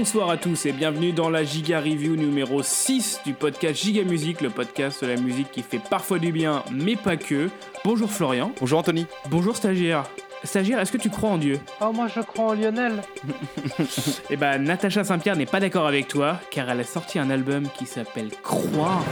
Bonsoir à tous et bienvenue dans la Giga Review numéro 6 du podcast Giga Musique, le podcast de la musique qui fait parfois du bien, mais pas que. Bonjour Florian. Bonjour Anthony. Bonjour stagiaire. Stagiaire, est-ce que tu crois en Dieu? Oh, moi je crois en Lionel. Eh ben, Natacha Saint-Pierre n'est pas d'accord avec toi, car elle a sorti un album qui s'appelle Croire.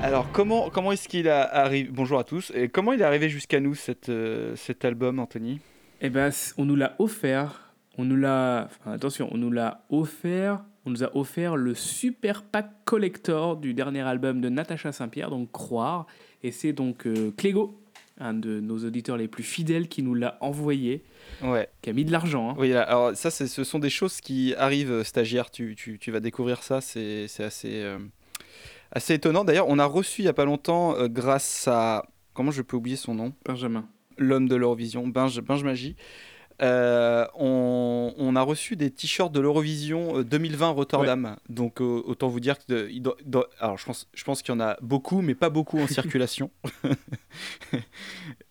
Alors comment, comment est-ce qu'il a arrivé Bonjour à tous. Et comment il est arrivé jusqu'à nous cette, euh, cet album Anthony? Eh ben, on nous l'a offert. On nous l'a. enfin, attention, on nous l'a offert. On nous a offert le super pack collector du dernier album de Natacha Saint-Pierre, donc Croire. Et c'est donc euh, Clégo, un de nos auditeurs les plus fidèles, qui nous l'a envoyé, Ouais. qui a mis de l'argent. hein. Oui, alors ça c'est- ce sont des choses qui arrivent euh, stagiaire, tu, tu, tu vas découvrir ça, c'est c'est assez, euh, assez étonnant. D'ailleurs, on a reçu il y a pas longtemps euh, grâce à comment je peux oublier son nom? Benjamin. l'homme de l'Eurovision, Binge, Binge Magie. Euh, on, on a reçu des t-shirts de l'Eurovision euh, 2020 Rotterdam. Donc euh, autant vous dire que de- alors je pense, je pense qu'il y en a beaucoup, mais pas beaucoup en circulation.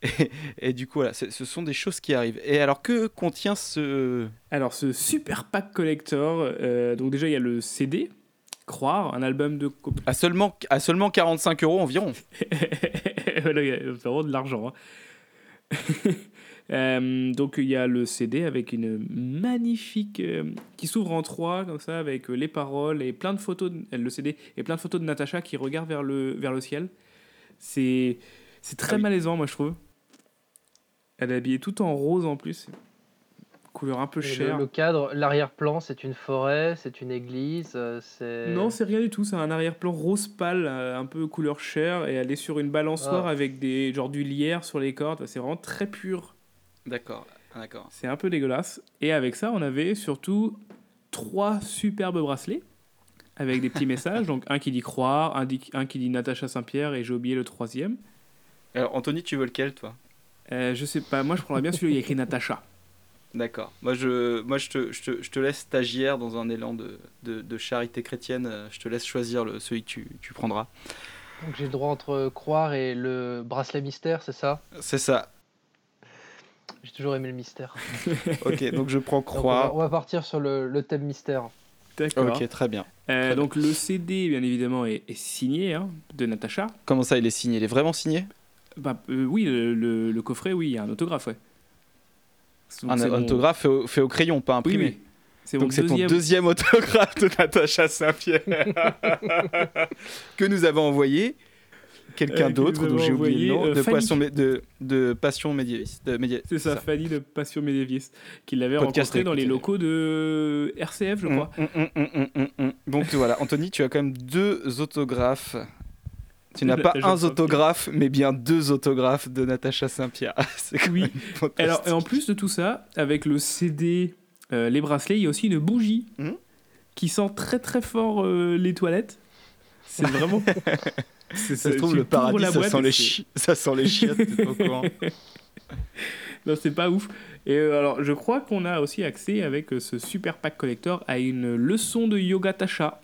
et, et du coup voilà, ce sont des choses qui arrivent. Et alors que contient ce Alors, ce super pack collector, euh, donc déjà, il y a le CD, Croire, un album de. à seulement à seulement 45 euros environ voilà, il y a vraiment de l'argent. hein. Euh, donc il y a le CD avec une magnifique euh, qui s'ouvre en trois comme ça avec euh, les paroles et plein de photos de- le CD et plein de photos de Natacha qui regarde vers le vers le ciel. C'est c'est très Ah oui. malaisant moi je trouve. Elle est habillée tout en rose en plus. Couleur un peu le, chère. le cadre, l'arrière-plan, c'est une forêt, c'est une église, c'est. Non, c'est rien du tout. C'est un arrière-plan rose pâle, un peu couleur chair, et elle est sur une balançoire Ah. avec des genre du lierre sur les cordes. C'est vraiment très pur. D'accord, d'accord. C'est un peu dégueulasse. Et avec ça, on avait surtout trois superbes bracelets avec des petits messages. Donc un qui dit croire, un, dit- un qui dit Natacha Saint-Pierre, et j'ai oublié le troisième. Alors Anthony, tu veux lequel toi? Euh, je sais pas. Moi, je prendrais bien celui où il y a écrit Natacha. D'accord. Moi, je, moi je, te, je, te, je te laisse stagiaire dans un élan de, de, de charité chrétienne. Je te laisse choisir le, celui que tu, tu prendras. Donc j'ai le droit entre croire et le bracelet mystère, c'est ça? C'est ça. J'ai toujours aimé le mystère. Ok, donc je prends Donc, on, va, croire. on va partir sur le, le thème mystère. D'accord. Ok, très bien. Euh, Très donc le CD, bien évidemment, est, est signé hein, de Natacha. Comment ça, il est signé? Il est vraiment signé? Bah, euh, oui, le, le- le coffret, oui, il y a un autographe, ouais. Donc, Un c'est mon- autographe fait au, fait au crayon, pas Oui, imprimé. oui. C'est mon Donc c'est ton deuxième. deuxième autographe de Natacha Saint-Pierre que nous avons envoyé quelqu'un Euh, d'autre dont j'ai oublié le nom euh, de, mé- de, de passion médiéviste. C'est ça, Fanny de Passion Médéviste, qui l'avait rencontré dans les locaux de RCF, je Mm, crois. mm, mm. Donc voilà, Anthony, tu as quand même deux autographes. Tu n'as pas un autographe, mais bien deux autographes de Natacha Saint-Pierre. Oui. Alors, et en plus de tout ça, avec le CD, euh, les bracelets, il y a aussi une bougie qui sent très très fort euh, les toilettes. C'est vraiment. Ça se trouve, le paradis, ça boîte sent, les chi- ça sent les chiottes, t'es pas au courant. Non, c'est pas ouf. Et euh, alors, je crois qu'on a aussi accès avec euh, ce super pack collector à une leçon de yoga Tasha.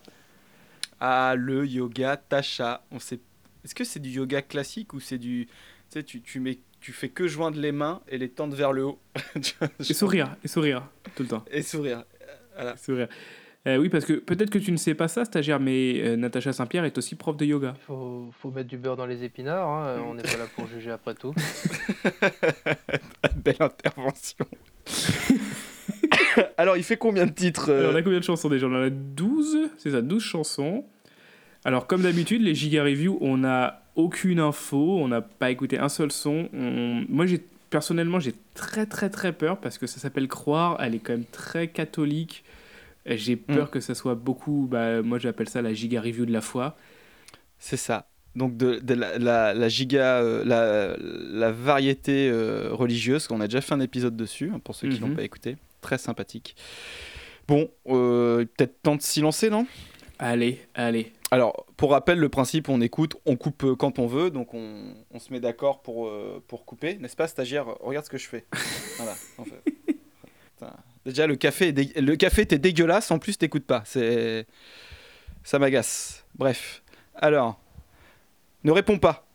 Ah, le yoga Tasha. On sait... Est-ce que c'est du yoga classique ou c'est du. Tu sais, tu, tu, mets... tu fais que joindre les mains et les tendre vers le haut? Et sourire, et sourire, tout le temps. Et sourire. Voilà. Sourire. Euh, oui, parce que peut-être que tu ne sais pas ça, stagiaire, mais euh, Natacha Saint-Pierre est aussi prof de yoga. Il faut, faut mettre du beurre dans les épinards, hein, on n'est pas là pour juger après tout. Belle intervention. Alors, il fait combien de titres euh, Alors, on a combien de chansons déjà? On en a 12, c'est ça, 12 chansons. Alors, comme d'habitude, les Giga Review, on n'a aucune info, on n'a pas écouté un seul son. On- Moi, j'ai personnellement, j'ai très très très peur parce que ça s'appelle Croire, elle est quand même très catholique. J'ai peur que ça soit beaucoup, bah, moi j'appelle ça la Giga Review de la foi. C'est ça. Donc de, de la, la- la giga, euh, la, la variété euh, religieuse, on a déjà fait un épisode dessus, hein, pour ceux qui Mhm. l'ont pas écouté. Très sympathique. Bon, euh, peut-être temps de s'y lancer, non? Allez, allez. Alors, pour rappel, le principe, on écoute, on coupe euh, quand on veut, donc on, on se met d'accord pour, pour couper, n'est-ce pas, stagiaire? Regarde ce que je fais. voilà, en fait. Putain. Déjà, le café, est dé- le café, t'es dégueulasse, en plus, t'écoutes pas. C'est... Ça m'agace. Bref. Alors, ne réponds pas.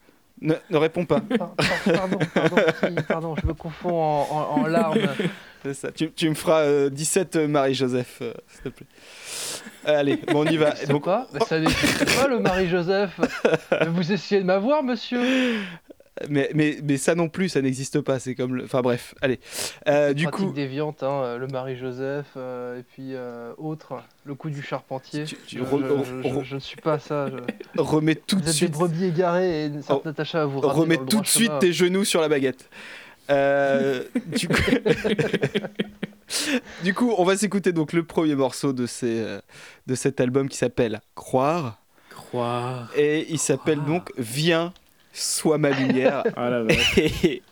Ne, ne réponds pas. Par- par- pardon, pardon, si, pardon, je me confonds en, en- en larmes. C'est ça. Tu, tu me feras euh, 17 euh, Marie-Joseph, euh, s'il te plaît. Allez, bon, on y va. C'est Donc, quoi Ça n'existe pas le Marie-Joseph? Vous essayez de m'avoir, monsieur? Mais, mais, mais ça non plus, ça n'existe pas. C'est comme le. Enfin bref, allez. Euh, du coup, déviante, hein, le Marie-Joseph, euh, et puis euh, autre, le coup du charpentier. Tu- tu Je- re- je, je- re- je ne suis pas ça. je- remets tout Vous de êtes des suite. brebis égarées et une certaine Oh, Natacha à vous Remets tout de suite chemin. tes genoux sur la baguette. Euh, du, coup... du coup, on va s'écouter donc le premier morceau de, ces, euh, de cet album qui s'appelle Croire. Croire. Et il s'appelle donc Viens, sois ma lumière. Ah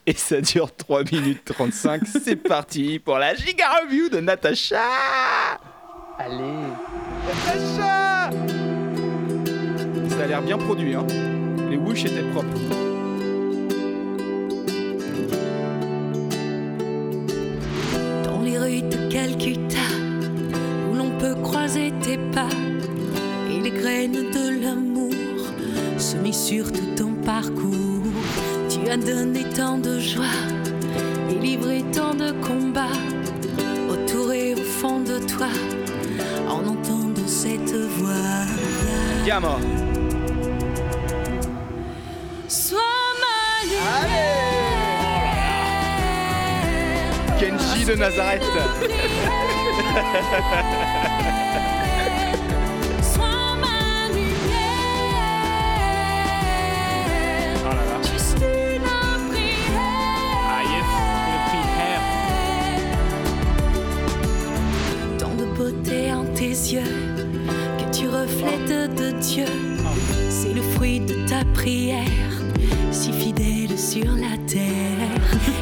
et ça dure 3 minutes 35. C'est parti pour la giga review de Natacha Allez Natacha Ça a l'air bien produit, hein. Les whoosh étaient propres. Dans les rues de Calcutta, où l'on peut croiser tes pas, et les graines de l'amour semées sur tout ton parcours. Tu as donné tant de joie, et livré tant de combats, autour et au fond de toi, en entendant cette voix. Gamma Sois ma lumière. Kenji de Nazareth yeux que tu reflètes de Dieu. C'est le fruit de ta prière, si fidèle sur la terre.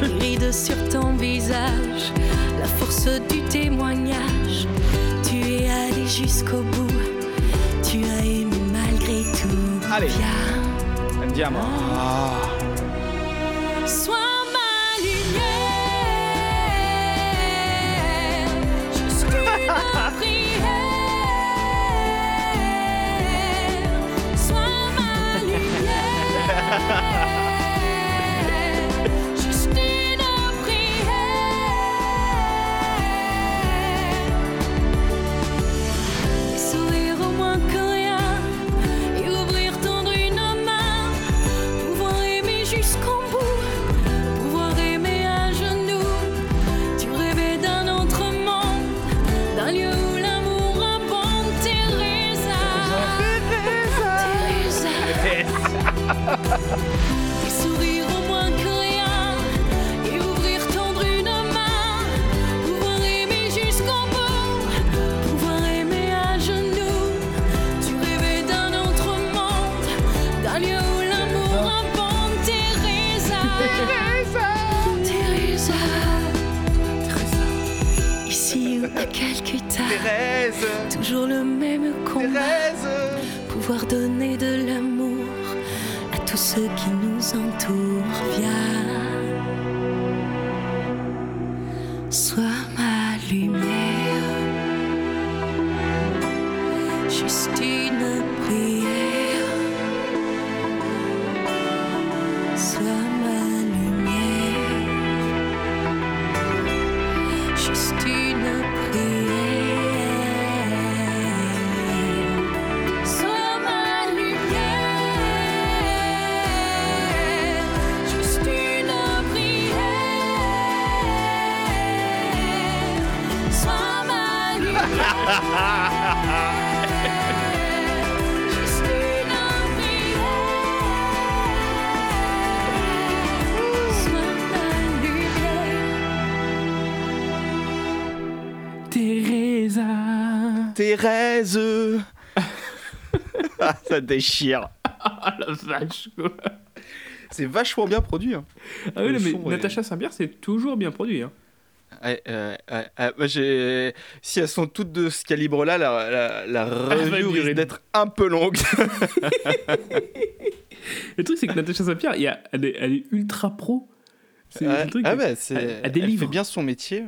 Les rides sur ton visage, la force du témoignage. Tu es allé jusqu'au bout, tu as aimé malgré tout. Allez. Viens, Andiamo. Teresa. Thérèse Ah, Ça déchire. Ah la vache quoi. C'est vachement bien produit. Hein. Ah oui, Le mais est- Natacha Saint-Pierre, c'est toujours bien produit. Hein. Ouais, euh, ouais, ouais. Moi, j'ai... Si elles sont toutes de ce calibre-là, la, la, la va review risque d'être un peu longue. Le truc, c'est que Natacha Saint-Pierre, elle, est, elle est ultra pro. C'est Ouais. le truc. ah bah, elle- fait bien son métier.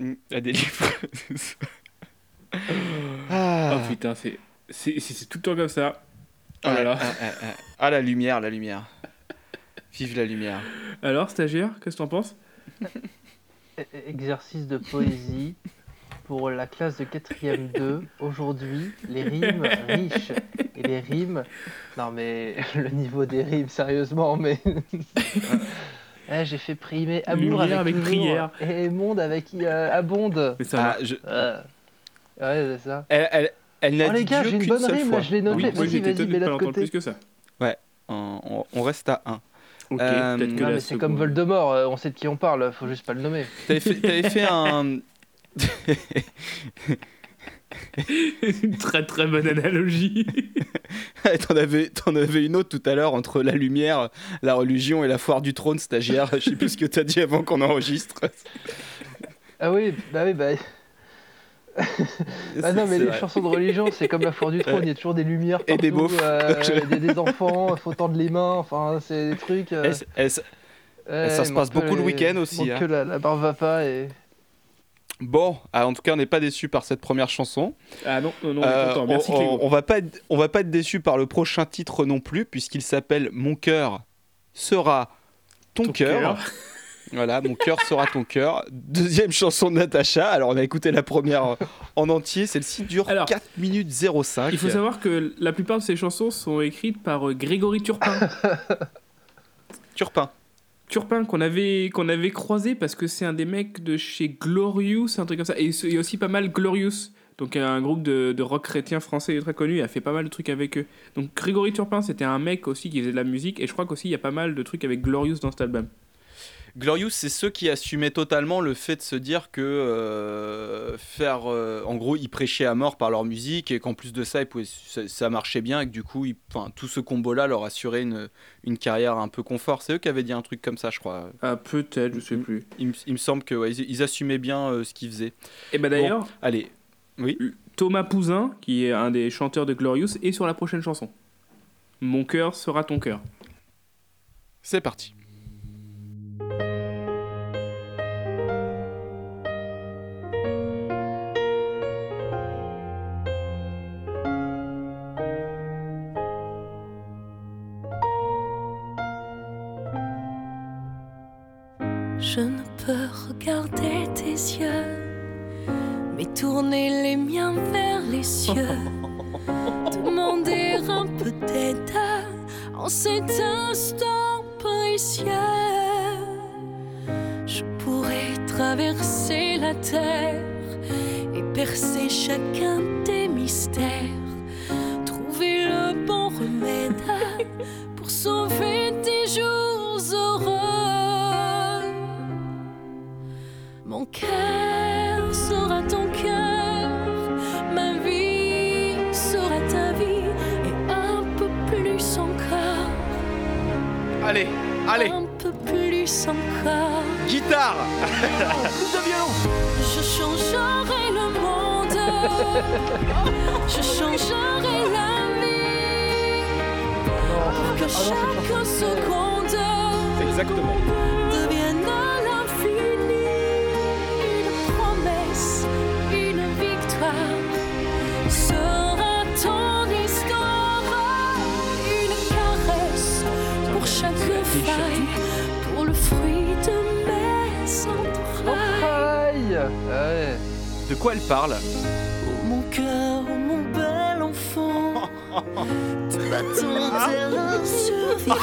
Mm, Elle délivre. ah. Oh putain, c'est c'est c'est- c'est tout le temps comme ça. Oh là là. Ah, la lumière, la lumière. Vive la lumière. Alors, stagiaire, qu'est-ce que t'en penses? E- exercice de poésie pour la classe de 4ème 2. Aujourd'hui, les rimes riches et les rimes. Non, mais le niveau des rimes, sérieusement, mais. Eh, J'ai fait primer amour Lumière avec, avec toujours prière. et monde avec euh, abonde. Mais ça Ah, je- Euh, Ouais, c'est ça. Elle, elle, elle n'a Oh les dit gars, Dieu j'ai une qu'une bonne seule rime, fois. là, je l'ai notée. Oui, moi Vas-y, j'étais mets-la pas côté. plus que ça. On, on- on reste à 1. Ok, Euh, peut-être que Non, la mais c'est comme Voldemort, euh, on sait de qui on parle, faut juste pas le nommer. T'avais fait, t'avais fait un. une très très bonne analogie. t'en, avais, t'en avais une autre tout à l'heure entre la lumière, la religion et la foire du trône, stagiaire. Je sais plus ce que t'as dit avant qu'on enregistre. Ah oui, bah oui, bah. Ah non, mais les vrai. chansons de religion, c'est comme la foire du trône, il y a toujours des lumières Et partout, des beaufs. euh, il y a des enfants, faut tendre les mains, enfin, c'est des trucs. euh, ouais, ça se passe beaucoup le week-end aussi, hein. que la, la barbe va pas et. Bon, ah, en tout cas, on n'est pas déçu par cette première chanson. Ah non, non, non, on est Euh, content. on, Merci on- Clégo. on va pas être, on va pas être déçu par le prochain titre non plus, puisqu'il s'appelle Mon cœur sera ton, Ton cœur. cœur. Voilà, Mon cœur sera ton cœur. Deuxième chanson de Natacha. Alors, on a écouté la première en entier. Celle-ci dure Alors, 4 minutes 05. Il faut savoir que la plupart de ces chansons sont écrites par euh, Grégory Turpin. Turpin. Turpin qu'on avait, avait croisé parce que c'est un des mecs de chez Glorious, un truc comme ça. Et il y a aussi pas mal Glorious, donc un groupe de, de rock chrétien français très connu. Il a fait pas mal de trucs avec eux. Donc Grégory Turpin, c'était un mec aussi qui faisait de la musique. Et je crois qu'aussi il y a pas mal de trucs avec Glorious dans cet album. Glorious, c'est ceux qui assumaient totalement le fait de se dire que euh, faire. euh, en gros, ils prêchaient à mort par leur musique et qu'en plus de ça, ils pouvaient- ça, ça marchait bien et que du coup, ils- enfin, tout ce combo-là leur assurait une, une carrière un peu confort. C'est eux qui avaient dit un truc comme ça, je crois. Ah, peut-être, je sais Mhm. plus. Il, me- il me semble que ouais, ils, ils assumaient bien euh, ce qu'ils faisaient. Et bah d'ailleurs, Allez, oui. Thomas Pouzin, qui est un des chanteurs de Glorious, est sur la prochaine chanson. Mon cœur sera ton cœur. C'est parti. Je Allez, allez, un peu plus encore. guitare Je changerai le monde, je changerai la vie pour que chaque seconde Exactement. De quoi elle parle Oh mon cœur, oh mon bel enfant, te battons terrain survivant.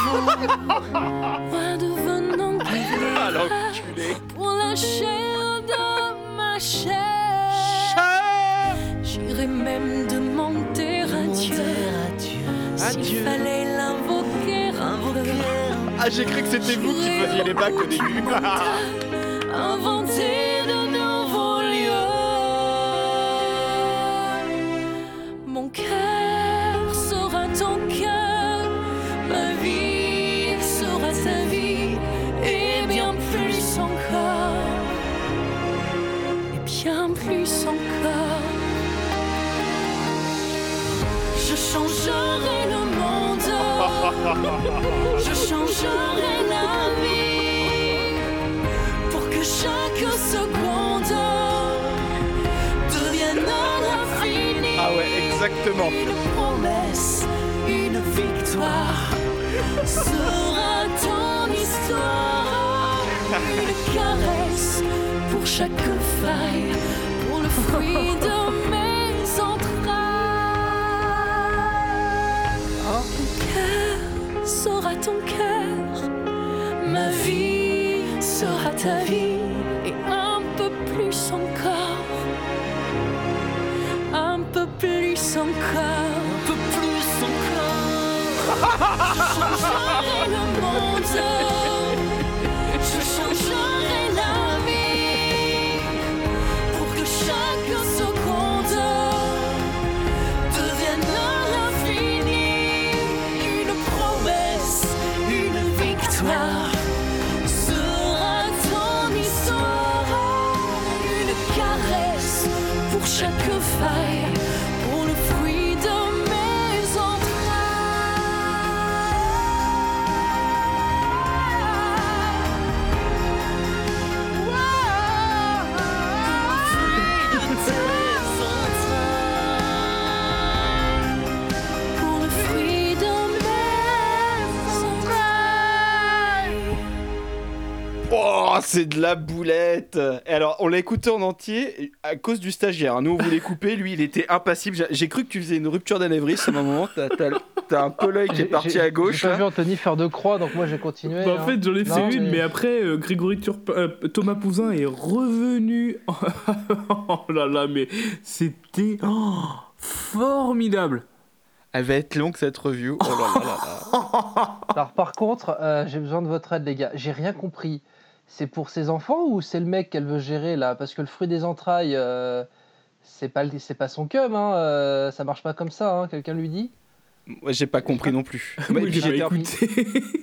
Moi devenant Ah, guerrière l'enculé pour la chair de ma chair. J'irai même demander à Dieu s'il fallait l'invoquer un peu. Ah, j'ai cru que c'était vous qui faisiez les bacs au début. je changerai la vie pour que chaque seconde devienne à l'infini. Ah ouais, exactement. Une promesse, une victoire sera ton histoire. Une caresse pour chaque faille, pour le fruit de mes entrailles. Cœur sera ton cœur, ma vie sera ta vie, et un peu plus encore, un peu plus encore, un peu plus encore. Je le monde, Oh, c'est de la boulette Et alors, on l'a écouté en entier à cause du stagiaire. hein. Nous, on voulait couper, lui, il était impassible. J'ai- J'ai cru que tu faisais une rupture d'anévrisme à un moment. T'as t'as- t'as un peu l'œil qui est J'ai- parti j'ai- à gauche. J'ai pas là. vu Anthony faire deux croix, donc moi j'ai continué. Bah, en hein. fait, j'en ai fait Non, une, mais, mais- après, euh, Grégory Turp- euh, Thomas Pouzin est revenu. oh là là, mais c'était oh, formidable. Elle va être longue cette review. Oh là là là là. Alors par contre, euh, j'ai besoin de votre aide, les gars. J'ai rien compris. C'est pour ses enfants ou c'est le mec qu'elle veut gérer là? Parce que le fruit des entrailles, euh, c'est pas c'est pas son cum, hein. euh, ça marche pas comme ça. Hein. Quelqu'un lui dit? Moi, j'ai pas compris non plus. Moi, et puis, j'ai j'étais pas un- écouté.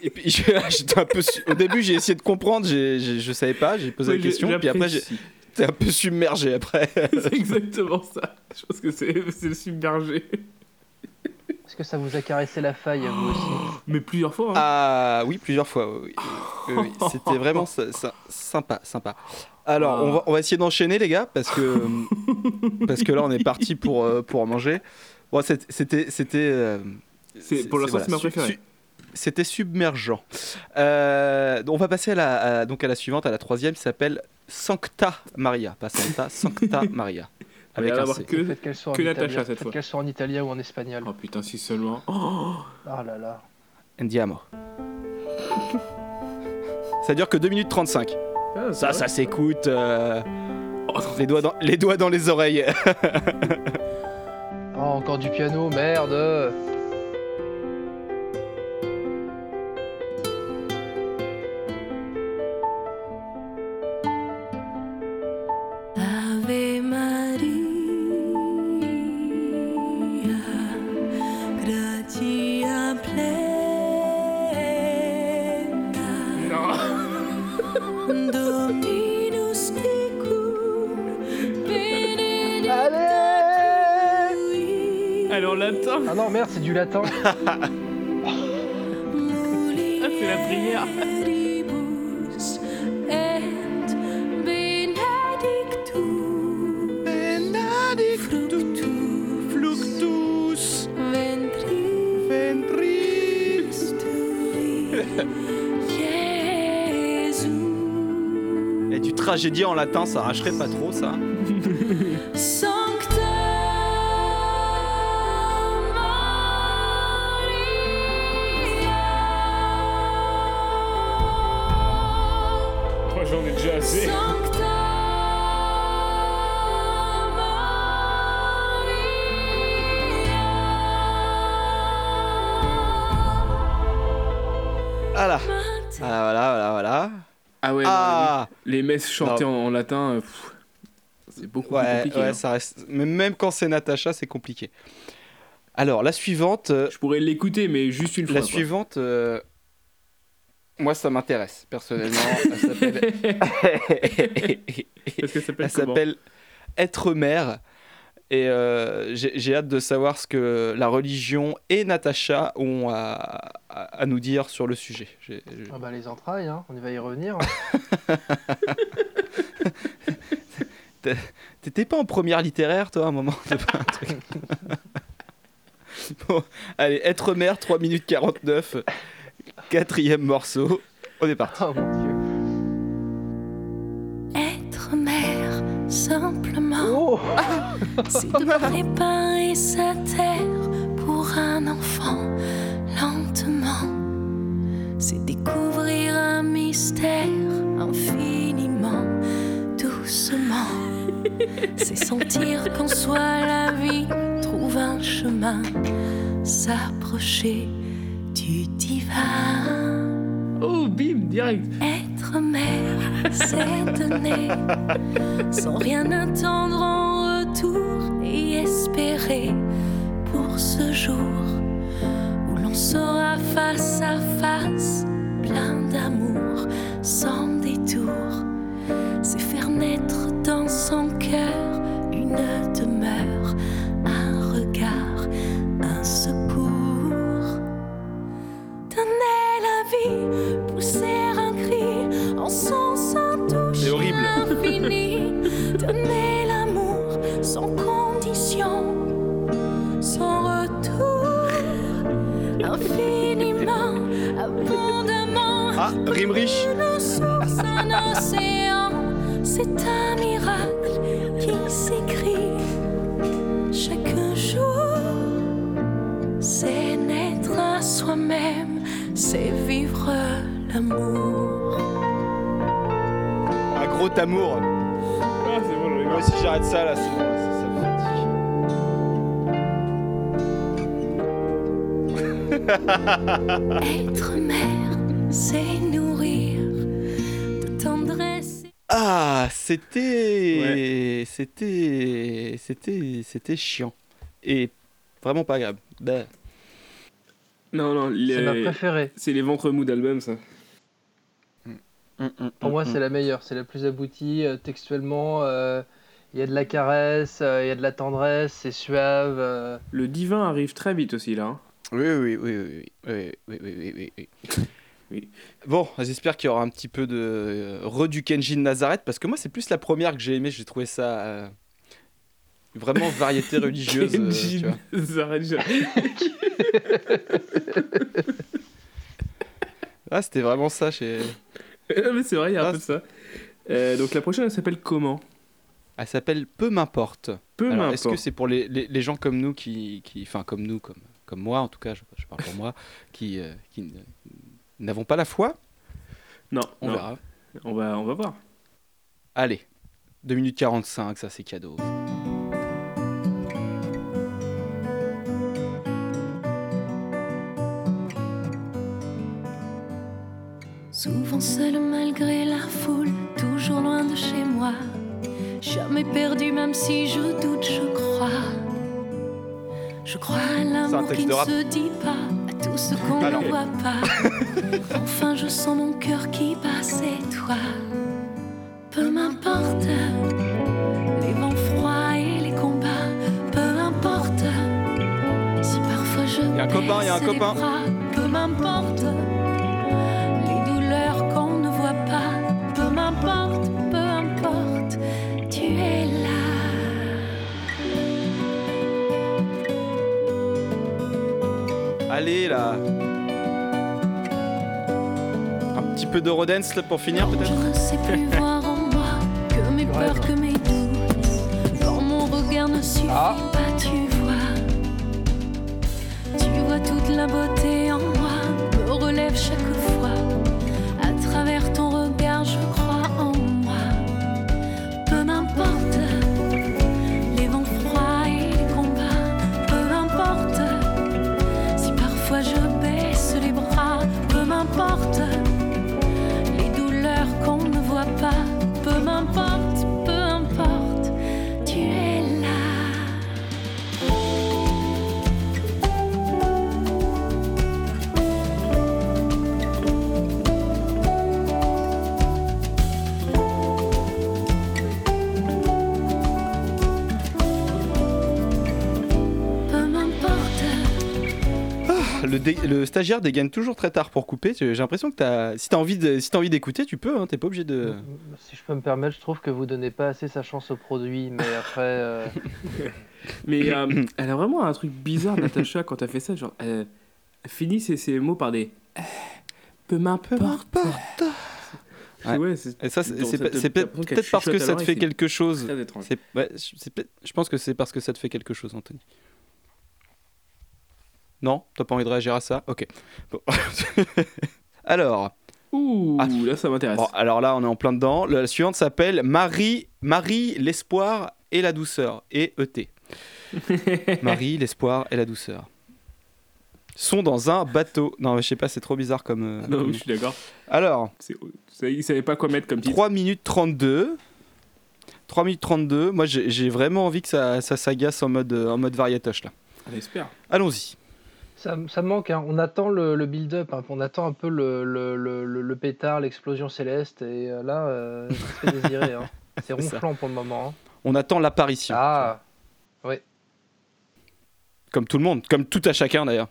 et puis, j'ai- j'étais un peu. su- Au début, j'ai essayé de comprendre. j'ai- j'ai- je savais pas. J'ai posé Ouais, la j'ai- question. Puis après, j'étais un peu submergé après. C'est exactement ça. Je pense que c'est c'est le submergé. Est-ce que ça vous a caressé la faille à vous aussi Mais plusieurs fois. hein. Ah oui, plusieurs fois. Oui, oui. Oui, oui, C'était vraiment sy- sy- sympa, sympa. Alors, on va, on va essayer d'enchaîner, les gars, parce que parce que là, on est parti pour euh, pour manger. Bon, c'était c'était. euh, pour l'instant, c'est ma préférée. su- C'était submergent. Euh, on va passer à la, à- donc à la suivante, à la troisième, qui s'appelle Sancta Maria. Pas Santa, Sancta Maria. Avec un C. que. Faites qu'elle soit en que italien. Natacha, cette fois. qu'elle soit en italien ou en espagnol. Oh putain, si seulement. Oh Ah là là. Andiamo. Ça dure que 2 minutes 35. Ah, Ça, ça s'écoute. euh, Oh, les, doigts dans, les doigts dans les oreilles. Oh, encore du piano, merde. Latin. Ah non, merde, c'est du latin. Ah, c'est la prière. et. Et du tragédie en latin, ça arracherait pas trop, ça. Déjà assez. Sancta Voilà. Voilà, voilà, voilà. Ah ouais, non, Ah les, les messes chantées en, en latin, euh, c'est beaucoup plus compliqué. ouais, hein. ça reste. Mais même quand c'est Natacha, c'est compliqué. Alors, la suivante. euh, Je pourrais l'écouter, mais juste une fois. La suivante. euh, Moi, ça m'intéresse, personnellement. Elle s'appelle. Parce que ça s'appelle Elle s'appelle Être mère. Et euh, j'ai j'ai hâte de savoir ce que la religion et Natacha ont à, à- à nous dire sur le sujet. Ah bah les entrailles, hein. on y va y revenir. T'étais pas en première littéraire, toi, à un moment pas un truc Bon, allez, Être mère, 3 minutes 49. Quatrième morceau, on est parti. Oh mon Dieu. Être mère, simplement, oh c'est de préparer sa terre pour un enfant lentement. C'est découvrir un mystère infiniment, doucement. C'est sentir qu'en soi la vie trouve un chemin, s'approcher divin. Oh, bim, direct. Être mère, c'est donner, sans rien attendre en retour et espérer pour ce jour où l'on sera face à face, amour. Ah, c'est bon, j'en ai Moi aussi j'arrête ça là, c'est bon, là, ça, ça me fatigue. Être mère, c'est nourrir de tendresse. Ah, c'était. C'était. C'était. C'était chiant. Et vraiment pas agréable. Bah. Non, non, C'est ma les... préférée. c'est les ventres mous d'album, ça. Mm, mm, Pour moi, mm, c'est la meilleure, c'est la plus aboutie. Euh, textuellement, euh, il y a de la caresse, euh, il y a de la tendresse, c'est suave. Le divin arrive très vite aussi là. Hein. Oui, oui, oui, oui, oui, oui, oui, oui. oui. Bon, j'espère qu'il y aura un petit peu de re du Kenji de Nazareth, parce que moi, c'est plus la première que j'ai aimée, j'ai trouvé ça vraiment variété religieuse. Kenji euh, Nazareth. ah, c'était vraiment ça chez. Mais c'est vrai, il y a un Ah, peu de ça. Euh, donc la prochaine, elle s'appelle comment? Elle s'appelle Peu m'importe. Peu Alors, Est-ce que m'importe. c'est pour les, les, les gens comme nous qui, qui, enfin comme nous, comme, comme moi en tout cas, je, je parle pour moi, qui, euh, qui n'avons pas la foi? Non, On non. verra. On va, on va voir. Allez, 2 minutes 45, ça c'est cadeau. Souvent seul malgré la foule, toujours loin de chez moi. Jamais perdu, même si je doute, je crois. Je crois à l'amour qui ne se dit pas, à tout ce qu'on ne voit pas. enfin, je sens mon cœur qui bat, c'est toi. Peu m'importe les vents froids et les combats, peu importe si parfois je Y a un copain, y a un copain. bras, peu m'importe Allez là Un petit peu d'Eurodance là, pour finir Je peut-être ne sais plus voir en moi que mes peurs, que mes doutes. Quand mon regard ne suffit Ah. Le, dé- le stagiaire dégaine toujours très tard pour couper. J'ai l'impression que t'as- si t'as envie si t'as envie d'écouter, tu peux. Hein, T'es pas obligé de. Si je peux me permettre, je trouve que vous donnez pas assez sa chance au produit, mais après. euh, Mais euh, elle a vraiment un truc bizarre, Natacha, quand elle fait ça. Genre, elle, finit ses, ses mots par des. eh, Peu m'importe. Ouais. Ouais, c'est Et ça, c'est t'as peut-être parce que ça te fait quelque chose. ouais, je pense que c'est parce que ça te fait quelque chose, Anthony. Non T'as pas envie de réagir à ça Ok. Bon. alors, Ouh, Ah. là ça m'intéresse. bon, alors là, on est en plein dedans. La suivante s'appelle Marie, Marie, l'espoir et la douceur. Et ET. Marie, l'espoir et la douceur. Sont dans un bateau. Non, je sais pas, c'est trop bizarre comme. euh, non, comme- je suis d'accord. Alors, C'est- c'est- Il savait pas quoi mettre comme titre. 3 minutes 32. 3 minutes 32. Moi, j'ai vraiment envie que ça, ça s'agace en mode, en mode variatoche là. On espère. Allons-y. Ça, ça manque, hein. on attend le, le build-up, hein. on attend un peu le, le, le, le- le pétard, l'explosion céleste, et euh, là, euh, ça se fait désirer. hein. C'est ça. ronflant pour le moment. hein. On attend l'apparition. Ah, Comme tout le monde, comme tout à chacun d'ailleurs.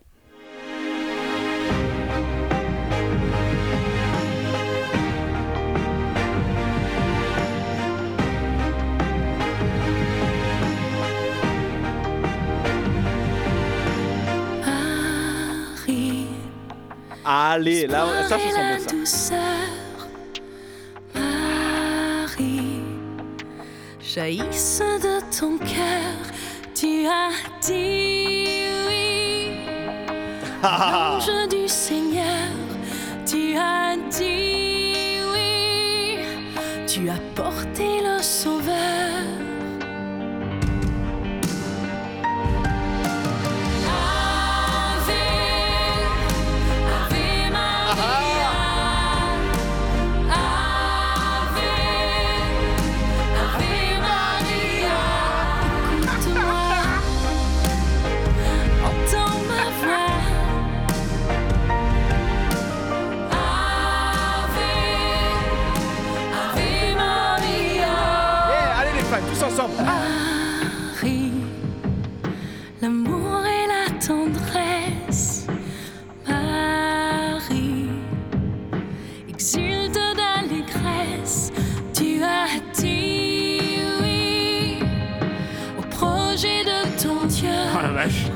Allez, là, ça, je sens ça. douceur, Marie, jaillisse de ton cœur. Tu as dit oui, ange du Seigneur. Tu as dit oui, tu as porté le Sauveur.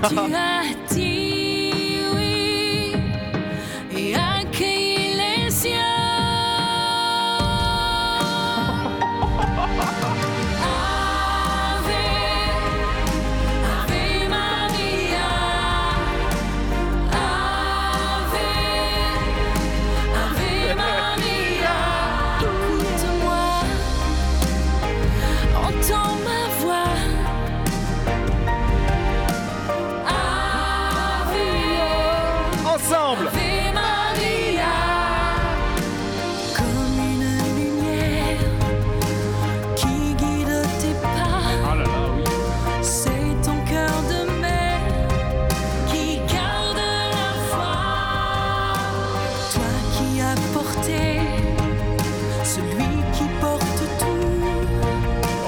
进来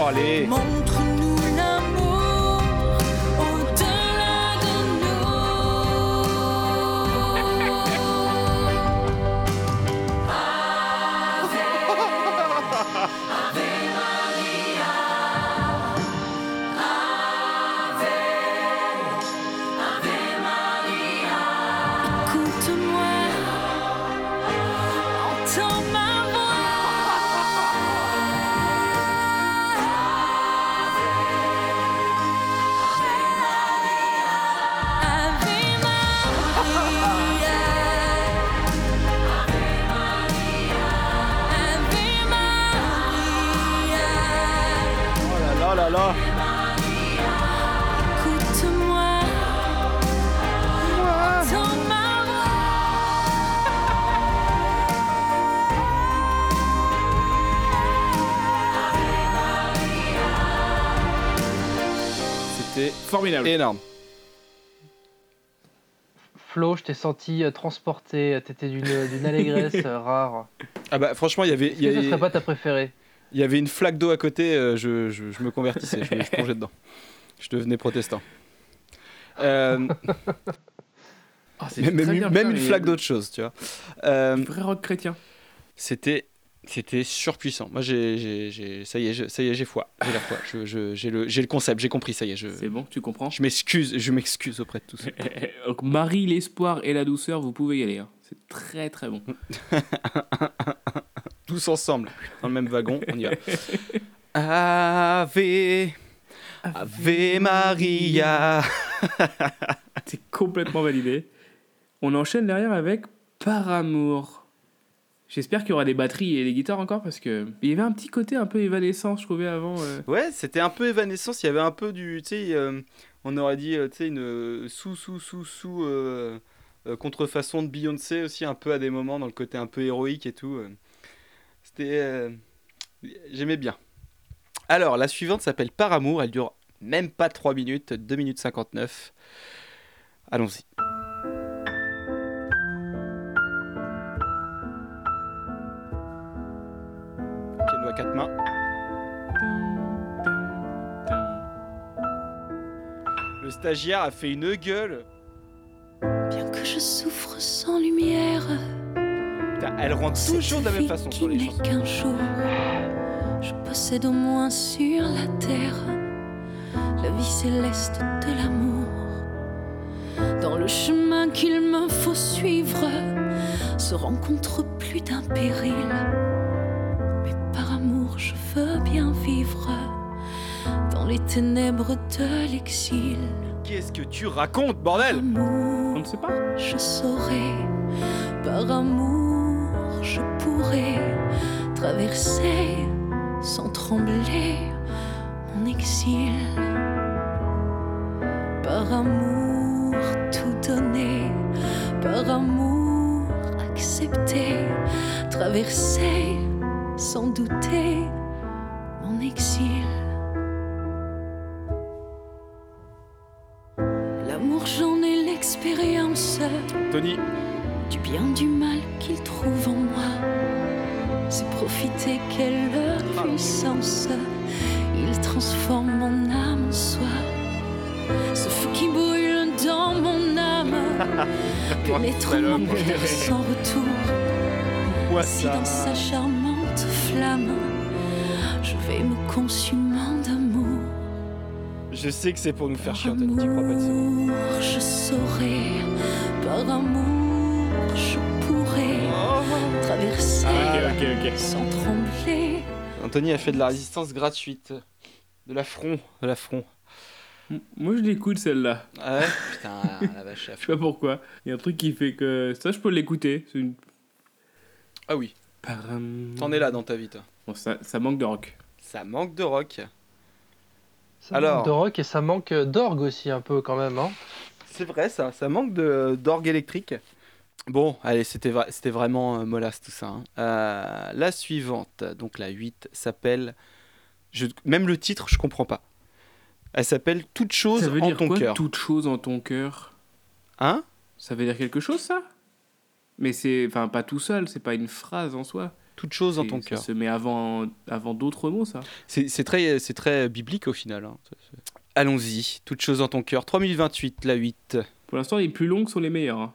allez. Montre-nous C'était Formidable. énorme. Flo, je t'ai senti euh, transporté, t'étais d'une d'une allégresse euh, rare. Ah bah franchement, il y avait, Est-ce il y que ce avait, serait pas ta préférée? Il y avait une flaque d'eau à côté, euh, je, je, je me convertissais, je, je plongeais dedans. Je devenais protestant. Euh, Ah, c'est même très même- bien, même putain, une mais flaque d'autre chose, tu vois. Euh, Vrai rock chrétien. C'était c'était surpuissant. Moi, j'ai, ça y est, je- ça y est, j'ai foi, j'ai la foi. Je, je- j'ai le, j'ai le concept, j'ai compris. Ça y est, je, C'est bon, tu comprends? Je m'excuse, je m'excuse auprès de tous. Donc, Marie, l'espoir et la douceur, vous pouvez y aller. hein. C'est très très bon. tous ensemble, dans le même wagon. On y va. Ave, Ave Maria. C'est complètement validé. On enchaîne derrière avec Par amour. J'espère qu'il y aura des batteries et des guitares encore parce que il y avait un petit côté un peu évanescent, je trouvais avant. euh. Ouais, c'était un peu évanescence. Il y avait un peu du, tu sais, euh, on aurait dit, euh, tu sais, une sous sous sous sous contrefaçon de Beyoncé aussi, un peu à des moments dans le côté un peu héroïque et tout. C'était, j'aimais bien. Alors la suivante s'appelle Par amour. Elle dure même pas 3 minutes, 2 minutes 59. Allons-y. Stagiaire a fait une gueule. Bien que je souffre sans lumière, Putain, elle rentre toujours de la même façon sur les chansons. qu'un jour, je possède au moins sur la terre la vie céleste de l'amour. Dans le chemin qu'il me faut suivre, se rencontre plus d'un péril. Mais par amour, je veux bien vivre dans les ténèbres de l'exil. Qu'est-ce que tu racontes, bordel? On ne sait pas. je saurais, par amour, je pourrais traverser sans trembler mon exil. Par amour, tout donner, par amour, accepter, traverser sans douter mon exil. Tony, du bien, du mal qu'il trouve en moi. C'est profiter quelle puissance il transforme mon âme en soi. Ce feu qui brûle dans mon âme pénètre mon cœur sans retour. Si ça dans sa charmante flamme, je vais me consumant d'amour. Je sais que c'est pour nous faire chier, Anthony, tu crois pas amour, je saurais, par amour, je pourrais traverser Ah, sans trembler. Anthony a fait de la résistance gratuite. De l'affront, de l'affront. Moi, je l'écoute celle-là. Ah ouais? Putain, la vache. Je sais pas pourquoi. Il y a un truc qui fait que ça, je peux l'écouter. Une. Ah oui, t'en es là dans ta vie, toi. Bon, ça, ça manque de rock. Ça manque de rock. Ça Alors. manque de rock et ça manque d'orgue aussi un peu quand même. Hein. C'est vrai, ça. Ça manque de- d'orgue électrique. Bon, allez, c'était vra- c'était vraiment euh, mollasse tout ça. hein. Euh, la suivante, donc la 8, s'appelle. Je... Même le titre, je comprends pas. Elle s'appelle Toute chose Ça veut en dire ton quoi cœur. Toute chose en ton cœur? Hein? Ça veut dire quelque chose, ça? Mais c'est. Enfin, pas tout seul, c'est pas une phrase en soi. Toute chose en C'est- ton ça cœur. se met avant, avant d'autres mots, ça. C'est c'est très, c'est très biblique au final. hein. C'est- c'est- Allons-y, Toute chose en ton cœur. 3 minutes 28, la 8. Pour l'instant, les plus longues sont les meilleures. hein.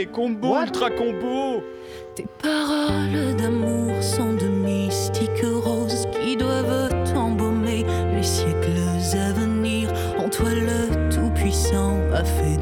Allez, combo, What? ultra combo Tes paroles d'amour sont de mystiques roses qui doivent embaumer les siècles à venir. En toi le Tout-Puissant a fait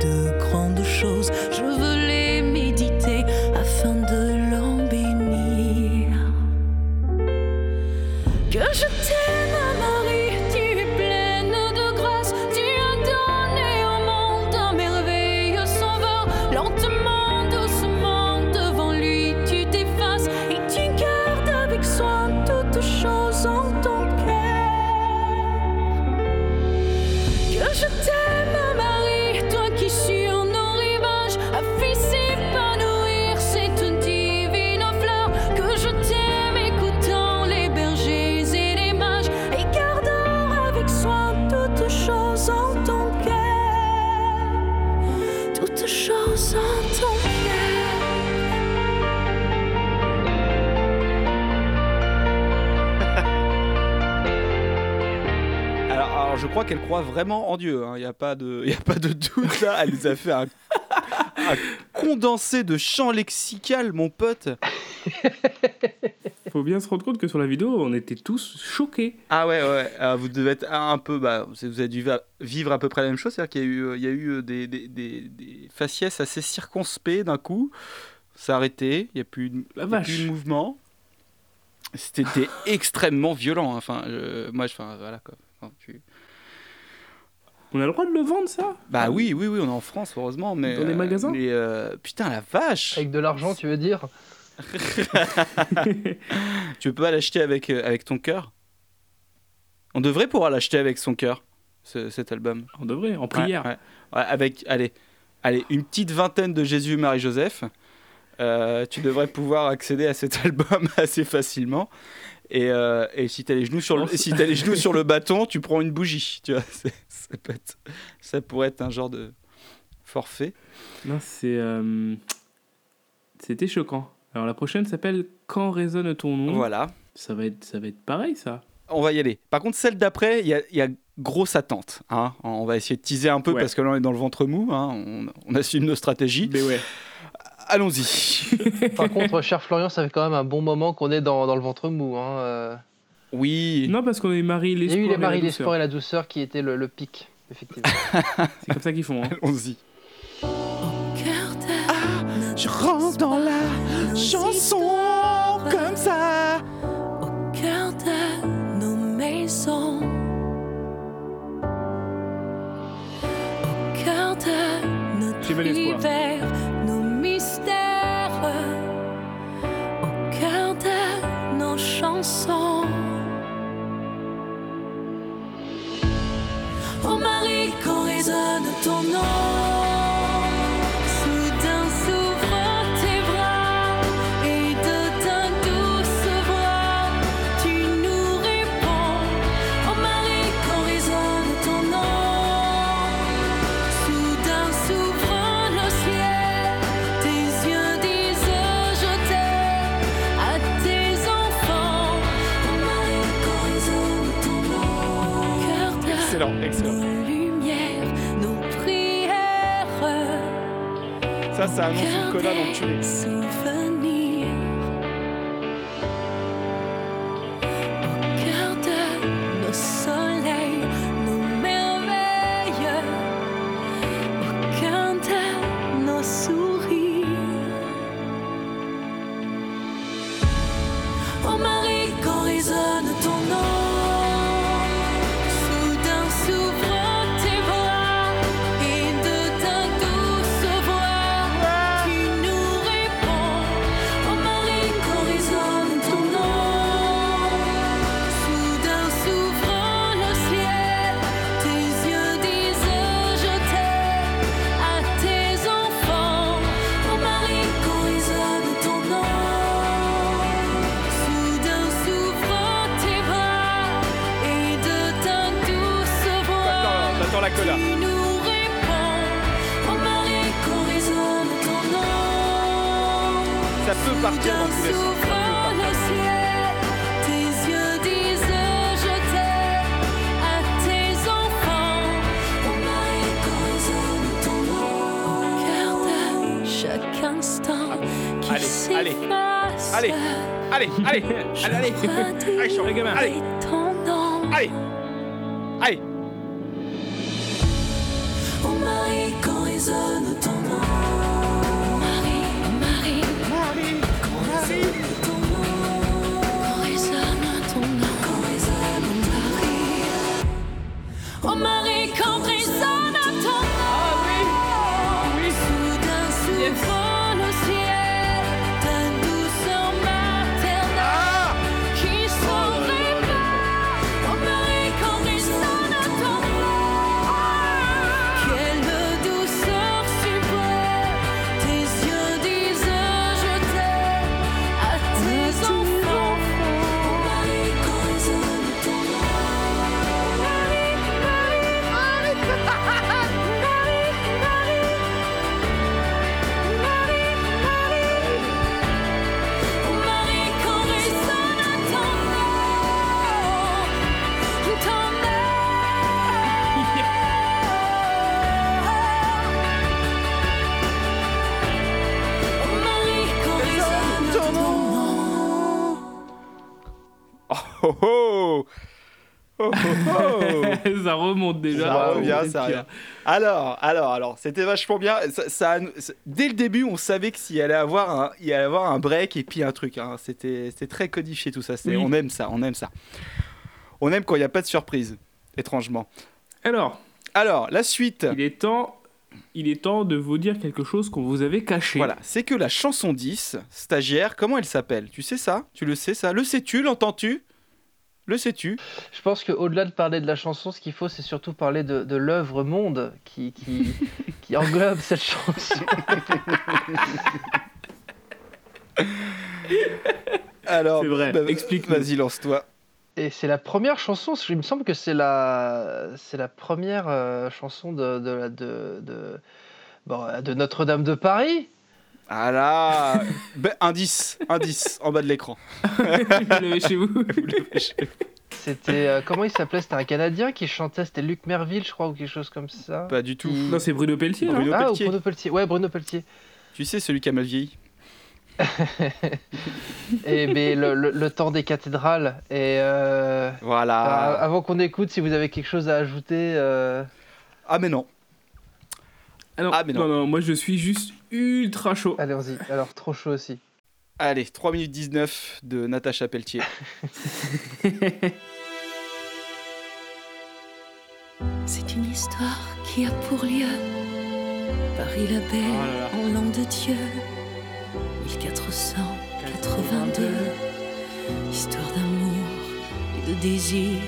qu'elle croit vraiment en Dieu. hein. Il n'y a, pas de- y a pas de doute là. Elle nous a fait un, un condensé de champ lexical, mon pote. Faut bien se rendre compte que sur la vidéo, on était tous choqués. Ah ouais, ouais. Ah, vous devez être un peu. Bah, vous avez dû vivre à peu près la même chose. C'est-à-dire qu'il y a eu, il y a eu euh, des, des, des, des faciès assez circonspects d'un coup. Ça a arrêté. Il n'y a plus, de- La il y a vache. plus de mouvement. C'était extrêmement violent. hein. Enfin, moi, je, enfin, voilà quoi. Tu- On a le droit de le vendre, ça? Bah oui, oui, oui, on est en France, heureusement. Mais, Dans les euh, magasins? mais, euh, Putain, la vache Avec de l'argent, tu veux dire? Tu peux pas l'acheter avec, euh, avec ton cœur? On devrait pouvoir l'acheter avec son cœur, ce- cet album. On devrait, en prière. Ouais, ouais. Ouais, avec, allez, allez, une petite vingtaine de Jésus, Marie, Joseph. euh, tu devrais pouvoir accéder à cet album assez facilement. Et, euh, et si tu as les genoux sur le, si t'as les genoux sur le bâton, tu prends une bougie. Tu vois, ça, peut être- ça pourrait être un genre de forfait. Non, c'est. euh, C'était choquant. Alors la prochaine s'appelle Quand résonne ton nom Voilà. ça, va être, ça va être pareil, ça. On va y aller. Par contre, celle d'après, il y a, il y a grosse attente. hein. On va essayer de teaser un peu Ouais. parce que là, on est dans le ventre mou. hein. On, on assume nos stratégies. Mais ouais. Allons-y. Par contre, cher Florian, ça fait quand même un bon moment qu'on est dans, dans le ventre mou. Hein. euh. Oui. Non, parce qu'on est Marie, Il y a l'espoir. eu les douceur. l'espoir et la douceur qui étaient le, le pic, effectivement. C'est comme ça qu'ils font. hein. Allons-y. Cœur de Je rentre dans la chanson comme ça. au cœur de nos maisons, au cœur de notre hiver, chansons. Oh Marie, quand résonne ton nom, Ça, annonce une coda dans peut partir dans tous les sens. Ton nom. Cœur de chaque instant qui Allez, allez, s'efface. allez, Allez, allez, allez, allez. Allez, chaud, les gamins, allez. Ton nom. Ça Ah, revient, ça revient. Alors, alors, alors, c'était vachement bien. Ça, dès le début, on savait que s'il allait avoir un, il allait avoir un break et puis un truc. hein. C'était, c'était très codifié tout ça. Oui. On aime ça, on aime ça. On aime quand il n'y a pas de surprise, étrangement. Alors, Alors, la suite. il est temps, il est temps de vous dire quelque chose qu'on vous avait caché. Voilà, c'est que la chanson 10, stagiaire, comment elle s'appelle? Tu sais ça? Tu le sais ça? Le sais-tu? L'entends-tu? Le sais-tu? Je pense qu'au-delà de parler de la chanson, ce qu'il faut, c'est surtout parler de, de l'œuvre monde qui, qui, qui englobe cette chanson. Alors, C'est vrai, bah, explique-nous. Vas-y, lance-toi. Et c'est la première chanson, il me semble que c'est la, c'est la première euh, chanson de, de, de, bon, de Notre-Dame de Paris. Ah là Ben, Indice, indice, en bas de l'écran. vous l'avez chez vous. C'était, euh, comment il s'appelait? C'était un Canadien qui chantait, c'était Luc Merville, je crois, ou quelque chose comme ça. Pas du tout. Non, c'est Bruno Pelletier. Bruno ah, Pelletier. ou Bruno Pelletier. Ouais, Bruno Pelletier. Tu sais, celui qui a mal vieilli. Et ben, le, le- le temps des cathédrales. Et euh, Voilà. avant qu'on écoute, si vous avez quelque chose à ajouter. euh, Ah, mais non. Ah non, Ah, mais non. non, non, moi je suis juste ultra chaud. Allez-y. Alors, trop chaud aussi. Allez, 3 minutes 19 de Natacha Pelletier. C'est une histoire qui a pour lieu Paris la belle Oh là là. en l'an de Dieu 1482 Histoire d'amour et de désir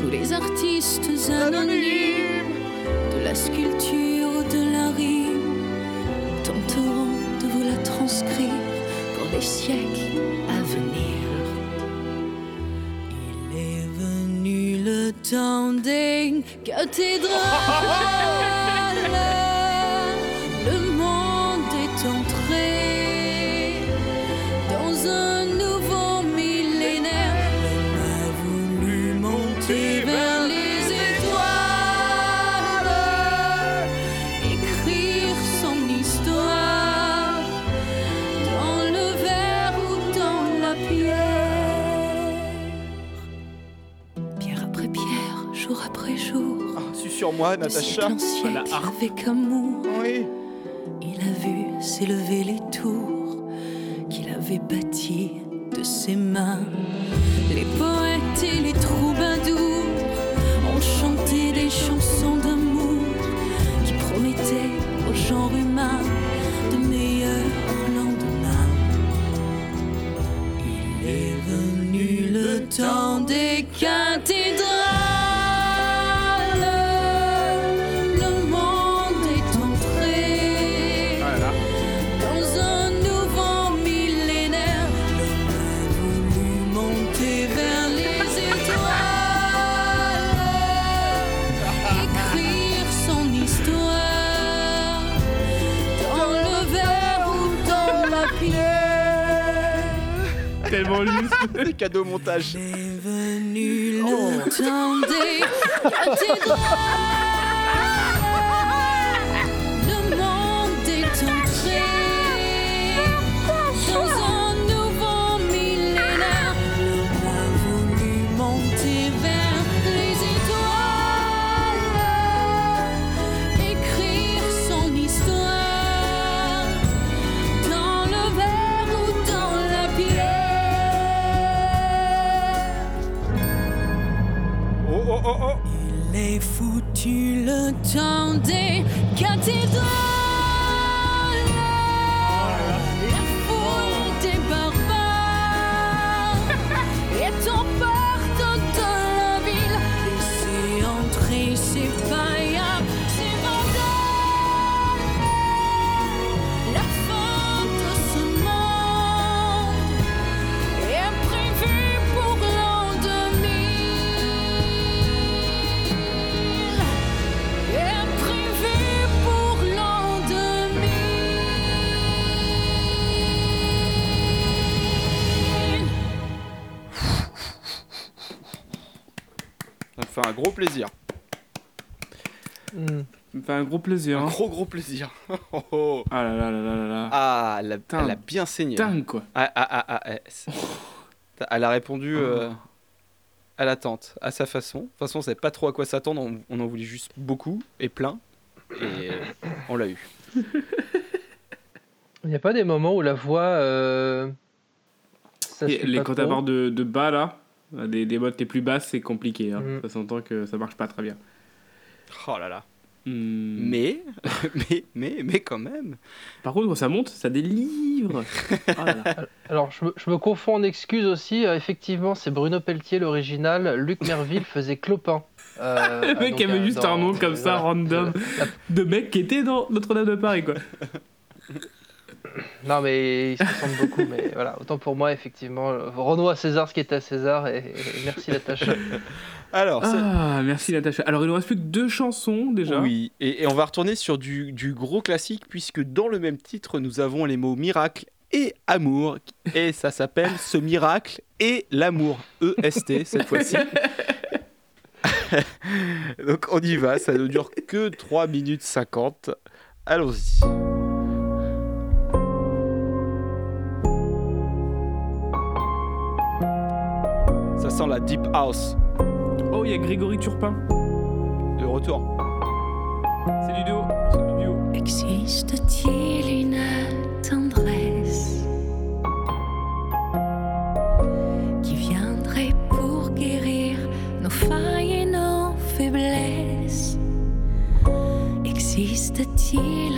Nous les artistes anonymes De la sculpture, Pour les siècles à venir il est venu le temps des cathédrales. Ah, moi, Natacha. siècle, harpe. avec amour, Oui. il a vu s'élever les tours qu'il avait bâties de ses mains. Les poètes et les troubadours cadeaux montage. Venu. Oh, oh, oh. Il est foutu le temps des cathédrales. Fait un gros plaisir. Hmm. Ça me fait un gros plaisir. Un hein. gros, gros plaisir. Oh, oh. Ah là là là là là là. Ah, elle a, elle a bien saigné. Dingue quoi. Ah, ah, ah, ah, eh, c'est- Elle a répondu. euh, à l'attente, à sa façon. De toute façon, on savait pas trop à quoi s'attendre, on, on en voulait juste beaucoup et plein. Et on l'a eu. Il n'y a pas des moments où la voix. euh, ça Et les quand à barre de, de bas là, des, des notes les plus basses, c'est compliqué. hein. Mm. Ça s'entend que ça marche pas très bien. Oh là là. Hmm. Mais, mais, mais, mais quand même. Par contre, quand ça monte, ça délivre. Oh là là. Alors, je me, je me confonds en excuses aussi. euh, effectivement, c'est Bruno Pelletier, l'original. Luc Merville faisait Clopin. Euh, Le mec donc, avait euh, juste dans- un nom comme ça, random, de mec qui était dans Notre-Dame de Paris, quoi. Non, mais il se ressemble beaucoup. Mais voilà, autant pour moi, effectivement. Renons à César ce qui est à César. Et, et merci la tâche. Alors, Ah, merci Natacha. Alors, il nous reste plus que deux chansons déjà. Oui, et, et on va retourner sur du, du gros classique, puisque dans le même titre, nous avons les mots miracle et amour, et ça s'appelle ce miracle et l'amour, EST cette fois-ci. Donc on y va, ça ne dure que 3 minutes 50. Allons-y. Sent la deep house Oh, il y a Grégory Turpin. de retour. C'est du duo. C'est du duo. Existe-t-il une tendresse qui viendrait pour guérir nos failles et nos faiblesses? Existe-t-il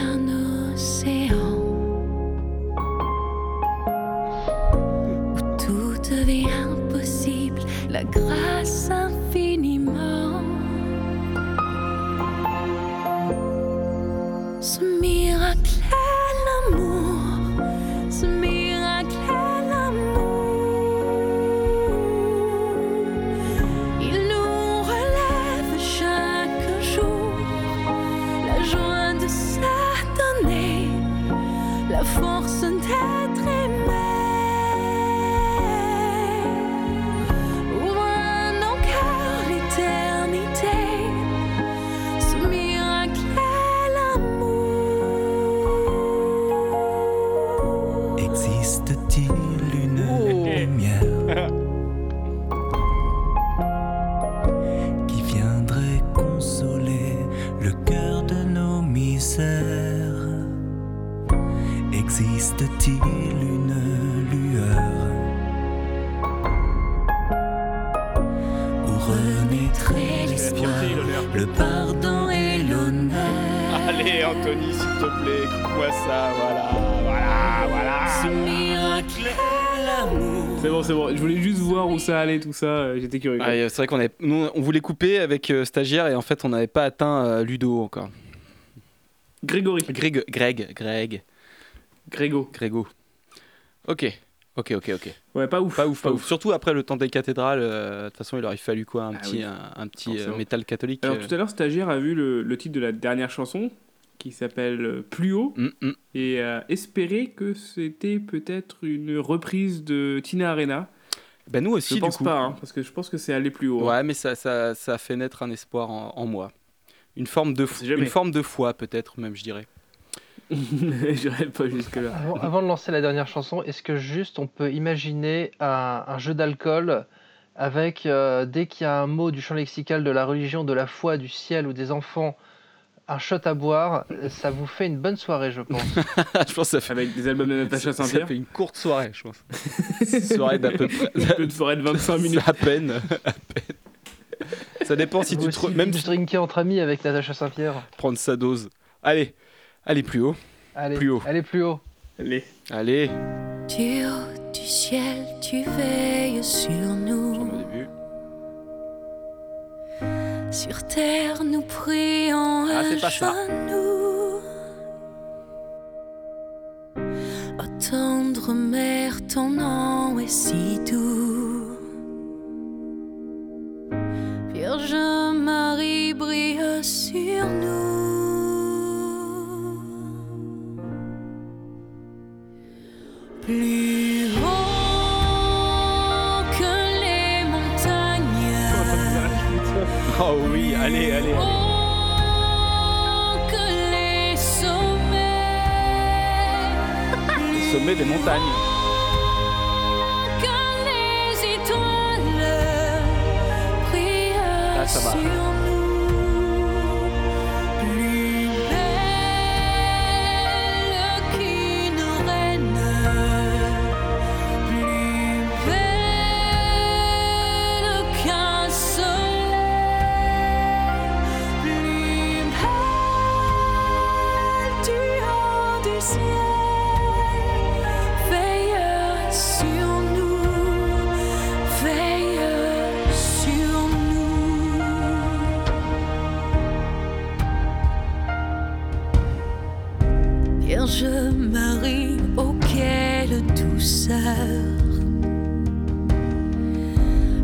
ça allait, tout ça. euh, J'étais curieux. Ah, c'est vrai qu'on avait- nous, on voulait couper avec euh, stagiaire et en fait on n'avait pas atteint euh, Ludo encore. Grégory. Greg, Greg, Greg, Grégo. Grégo. Ok, ok, ok, ok. Ouais, pas ouf. Pas ouf, pas ouf. Surtout après le temps des cathédrales, euh, de toute façon il aurait fallu quoi, un Ah petit, oui. un, un petit euh, métal catholique. Alors euh. tout à l'heure, stagiaire a vu le, le titre de la dernière chanson qui s'appelle euh, Plus haut Hum, hum. et a espéré que c'était peut-être une reprise de Tina Arena. Bah nous aussi Je du pense coup. pas, hein, parce que je pense que c'est aller plus haut. hein. Ouais, mais ça, ça, ça a fait naître un espoir en, en moi. Une forme de, une forme de foi peut-être même, je dirais. J'irai pas jusque-là. Avant, avant de lancer la dernière chanson, est-ce que juste on peut imaginer un, un jeu d'alcool avec, euh, dès qu'il y a un mot du champ lexical de la religion, de la foi, du ciel ou des enfants, un shot à boire, ça vous fait une bonne soirée, je pense. je pense que ça fait, Avec des albums de Natacha ça Saint-Pierre. fait une courte soirée, je pense. soirée d'à peu près. Une forêt de 25 minutes. À peine, à peine. Ça dépend si Vous tu te, même binge si drinker entre amis avec Natacha Saint-Pierre. prendre sa dose. Allez, allez plus haut. Allez, Plus haut. allez plus haut. Allez. Allez. Du haut du ciel, tu veilles sur nous. Sur terre, nous prions Ah, à genoux. Ô tendre mère, ton nom est si doux. Vierge Marie brille sur nous. Oui, allez, allez. Oh, que les sommets, Au sommet des montagnes.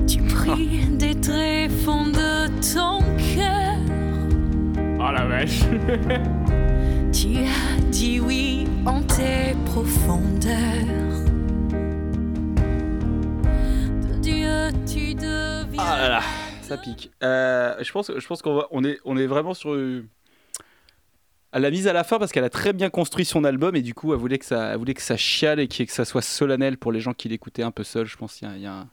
Tu pries des tréfonds de ton cœur. Oh la vache. Tu as dit oui en tes profondeurs. De Dieu tu deviens Ah là là, ça pique. Euh, je pense, je pense qu'on va, on est, on est vraiment sur à la mise à la fin parce qu'elle a très bien construit son album et du coup, elle voulait que ça, elle voulait que ça chiale et que ça soit solennel pour les gens qui l'écoutaient un peu seul. Je pense qu'il y a, il y a un...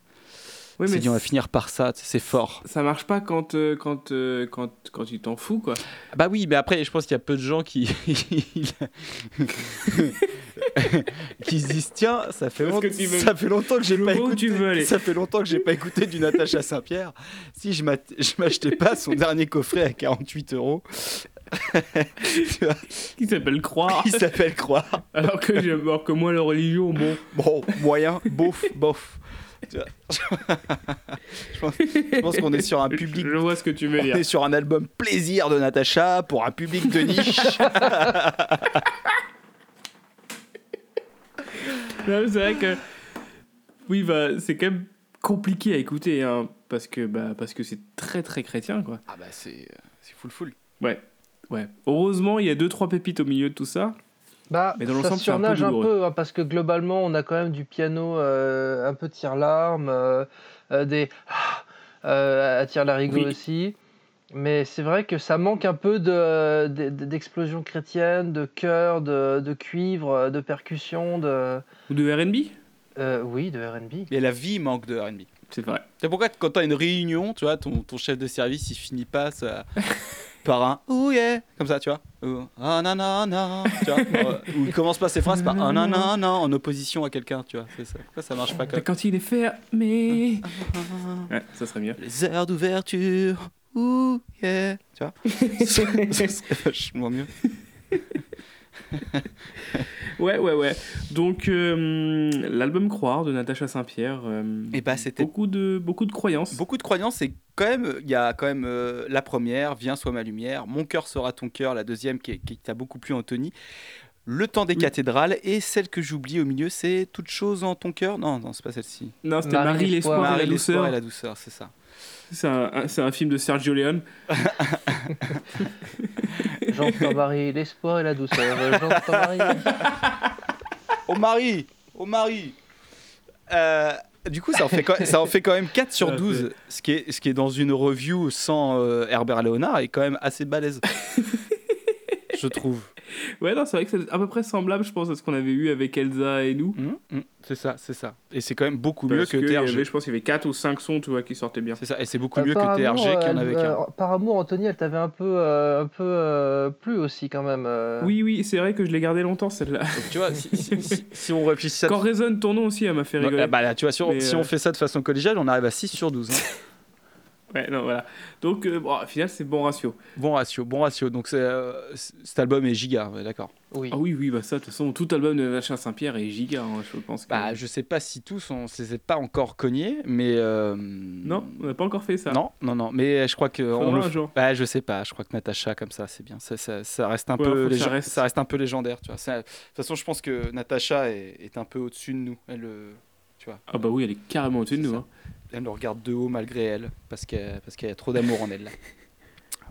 Oui, mais dit, on va finir par ça. C'est fort. ça marche pas quand, euh, quand, euh, quand, quand tu t'en fous, quoi. Bah oui, mais après, je pense qu'il y a peu de gens qui qui se disent tiens, ça fait, long- ça fait longtemps que j'ai pas écouté. tu veux aller. Ça fait longtemps que j'ai pas écouté du Natacha Saint-Pierre. Si je m'achetais pas son dernier coffret à 48 euros. Qui s'appelle croire. Il s'appelle Croire. alors, que alors que moi, la religion, bon. Bon, moyen, bof, bof. Je pense, qu'on est sur un public. Je vois ce que tu veux On dire. est sur un album plaisir de Natacha pour un public de niche. C'est vrai que. Oui, bah, c'est quand même compliqué à écouter, hein, parce que bah, parce que c'est très très chrétien, quoi. ah bah c'est c'est full full. Ouais. Ouais. Heureusement, il y a deux trois pépites au milieu de tout ça. Bah, Mais dans ça l'ensemble, c'est un peu surnage un peu, douloureux. hein, parce que globalement, on a quand même du piano euh, un peu tire-larme, euh, euh, des euh, attire l'arigot Oui. aussi. Mais c'est vrai que ça manque un peu de, de- de- d'explosion chrétienne, de chœur, de, de cuivre, de percussion, de Ou de RB euh, oui, de R&B. Mais la vie manque de R&B. C'est vrai. C'est pourquoi quand t'as une réunion, tu vois, ton, ton chef de service, il finit pas ça, par un « oh yeah » comme ça, tu vois. Ou « ah nanana », tu vois. Ou il commence pas ses phrases par « ah nanana » en opposition à quelqu'un, tu vois. C'est ça. Pourquoi ça marche pas comme cantine est fermée. Ouais, ça serait mieux. Les heures d'ouverture, ouh yeah, tu vois. serait vachement mieux. Ouais, ouais, ouais. Donc, euh, l'album Croire de Natacha Saint-Pierre. euh, Et bah c'était beaucoup de, beaucoup de croyances. Beaucoup de croyances et quand même, il y a quand même euh, la première, Viens, sois ma lumière, Mon cœur sera ton cœur, la deuxième qui, qui t'a beaucoup plu, Anthony. Le temps des Oui. cathédrales et celle que j'oublie au milieu, c'est Toute chose en ton cœur? Non, non, c'est pas celle-ci. Non, c'était Marie, Marie, l'espoir. et la Marie, l'espoir douceur. et la douceur, c'est ça. C'est un, un- c'est un film de Sergio Leone. Jean-Pierre Marie, l'espoir et la douceur. Jean-Pierre Marie. Au mari Au mari Euh, Du coup, ça en, fait quand, ça en fait quand même 4 sur Ça 12, ce qui, est, ce qui est dans une review sans euh, Herbert Léonard est quand même assez balèze. Je trouve. Ouais, non, c'est vrai que c'est à peu près semblable, je pense, à ce qu'on avait eu avec Elsa et nous. Hum, hum, c'est ça, c'est ça. Et c'est quand même beaucoup mieux que TRG. avait, je pense qu'il y avait 4 ou 5 sons, tu vois, qui sortaient bien. C'est ça, et c'est beaucoup mieux que TRG qui en avait euh, qu'un. par amour, Anthony, elle t'avait un peu, euh, un peu euh, plu aussi quand même. euh. Oui, oui, c'est vrai que je l'ai gardé longtemps, celle-là. Donc, tu vois, si, si- si- si on réfléchit ça. Quand résonne ton nom aussi, elle m'a fait rigoler. ah bah là, tu vois, si on, Mais, si euh, on fait ça de façon collégiale, on arrive à 6 sur 12. hein. Ouais, non, voilà. Donc, euh, bon, au final, c'est bon ratio. bon ratio, bon ratio. Donc c'est, euh, cet album est giga, ouais, d'accord. Oui. Ah oui, oui, bah ça, de toute façon, tout album de Natacha Saint-Pierre est giga, hein, je pense. Que... Bah, je sais pas si tous, on s'est pas encore cognés, mais. euh, Non, on n'a pas encore fait ça. Non, non, non, mais je crois que. On le un jour. Bah, je sais pas, je crois que Natacha, comme ça, c'est bien. Ça, ça, ça reste un Ouais, peu ça reste. ça reste un peu légendaire, tu vois. C'est- De toute façon, je pense que Natacha est, est un peu au-dessus de nous. Elle, euh, tu vois, Ah bah oui, elle est carrément au-dessus de nous. hein. Elle nous regarde de haut malgré elle, parce qu'elle parce qu'il y a trop d'amour en elle.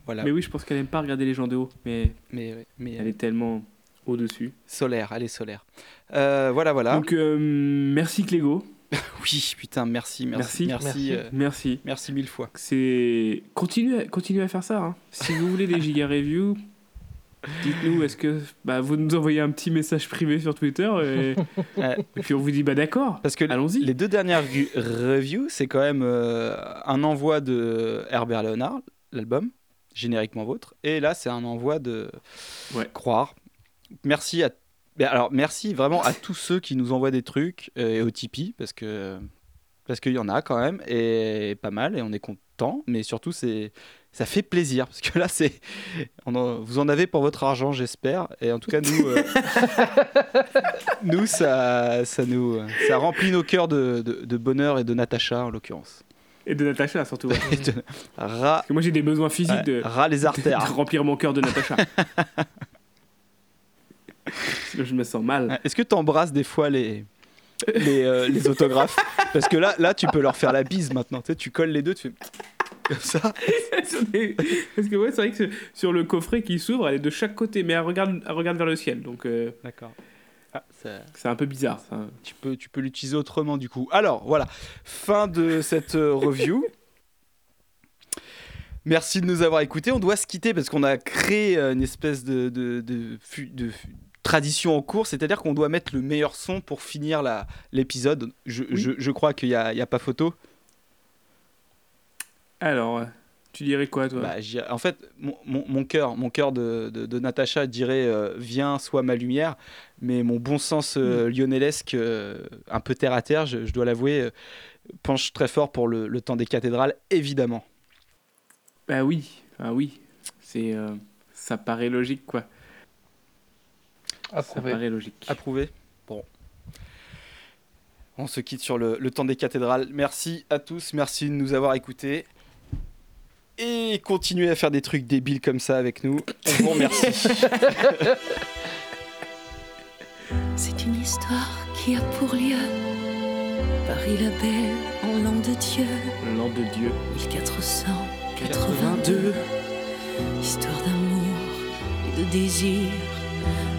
Voilà. Mais oui, je pense qu'elle aime pas regarder les gens de haut, mais Mais, mais elle est tellement au-dessus. solaire, elle est solaire. Euh, voilà, voilà. Donc, euh, merci Clégo. oui, putain, merci, merci, Merci. merci, Merci. euh, Merci. merci mille fois. C'est continuez, continuez à faire ça. hein. Si vous voulez des giga reviews, Dites-nous, est-ce que bah, vous nous envoyez un petit message privé sur Twitter et, et puis on vous dit bah d'accord. Parce que Allons-y. les deux dernières reviews, c'est quand même euh, un envoi de Herbert Léonard, l'album, génériquement vôtre, et là c'est un envoi de Ouais. Croire. Merci à Mais alors merci vraiment à tous ceux qui nous envoient des trucs euh, et au Tipeee parce que parce qu'il y en a quand même et pas mal et on est content mais surtout c'est ça fait plaisir parce que là c'est en- vous en avez pour votre argent j'espère et en tout cas nous euh, nous ça ça nous ça remplit nos cœurs de, de- de bonheur et de Natacha en l'occurrence Et de Natacha surtout. De- que moi j'ai des besoins physiques de, ras les de artères remplir mon cœur de Natacha. Je me sens mal. est-ce que tu embrasses des fois les les, euh, les autographes? Parce que là là tu peux leur faire la bise maintenant tu sais tu colles les deux tu fais comme ça des- Parce que ouais, c'est vrai que sur le coffret qui s'ouvre, elle est de chaque côté, mais elle regarde, elle regarde vers le ciel. Donc euh, d'accord Ah, ça- c'est un peu bizarre. Ça. tu peux, tu peux l'utiliser autrement du coup. Alors voilà, fin de cette euh, review. Merci de nous avoir écoutés. On doit se quitter parce qu'on a créé euh, une espèce de, de, tradition en cours, c'est-à-dire qu'on doit mettre le meilleur son pour finir l'épisode. Je, Oui. je- je crois qu'il n'y a, il y a pas photo. Alors, tu dirais quoi toi? Bah, en fait, mon, mon, mon cœur, mon cœur de, de, de Natacha dirait euh, Viens, sois ma lumière. Mais mon bon sens euh, lyonnelesque, euh, un peu terre à terre, je, je dois l'avouer, euh, penche très fort pour le, le temps des cathédrales, évidemment. Bah oui, ah oui. C'est, euh, ça paraît logique quoi. Ça Approuvé. paraît logique. Approuvé? Bon. On se quitte sur le, le temps des cathédrales. Merci à tous, merci de nous avoir écoutés. Et continuez à faire des trucs débiles comme ça avec nous. On vous remercie. C'est une histoire qui a pour lieu Paris la belle en l'an de Dieu, L'an de Dieu. 1482. Histoire d'amour et de désir.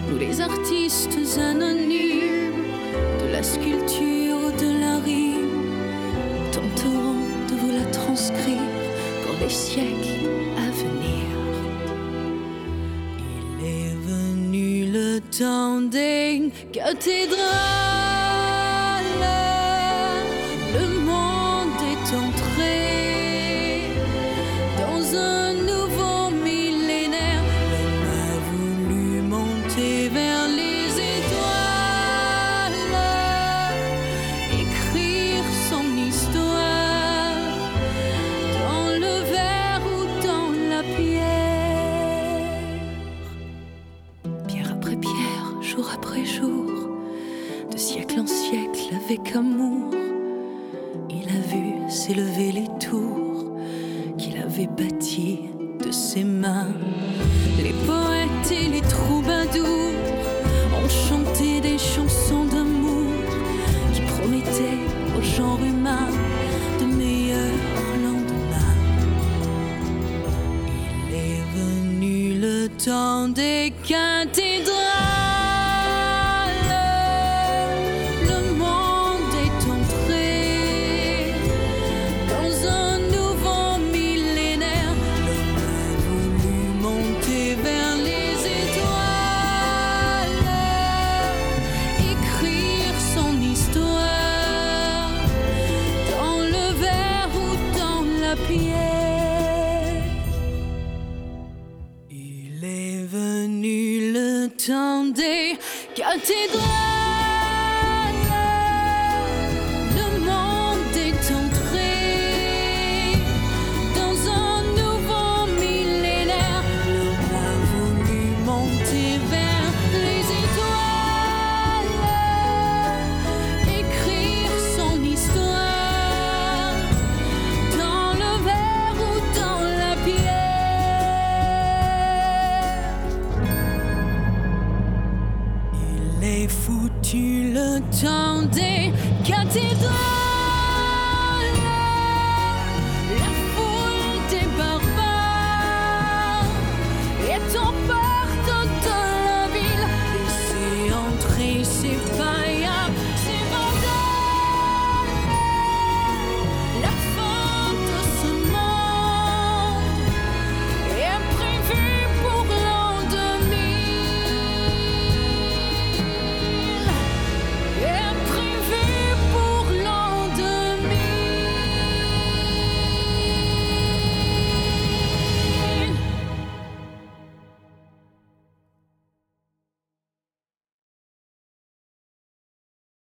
Nous les artistes anonymes de la sculpture, de la rime, tenterons de vous la transcrire les siècles à venir. Il est venu le temps des cathédrales. Temps des cathédrales.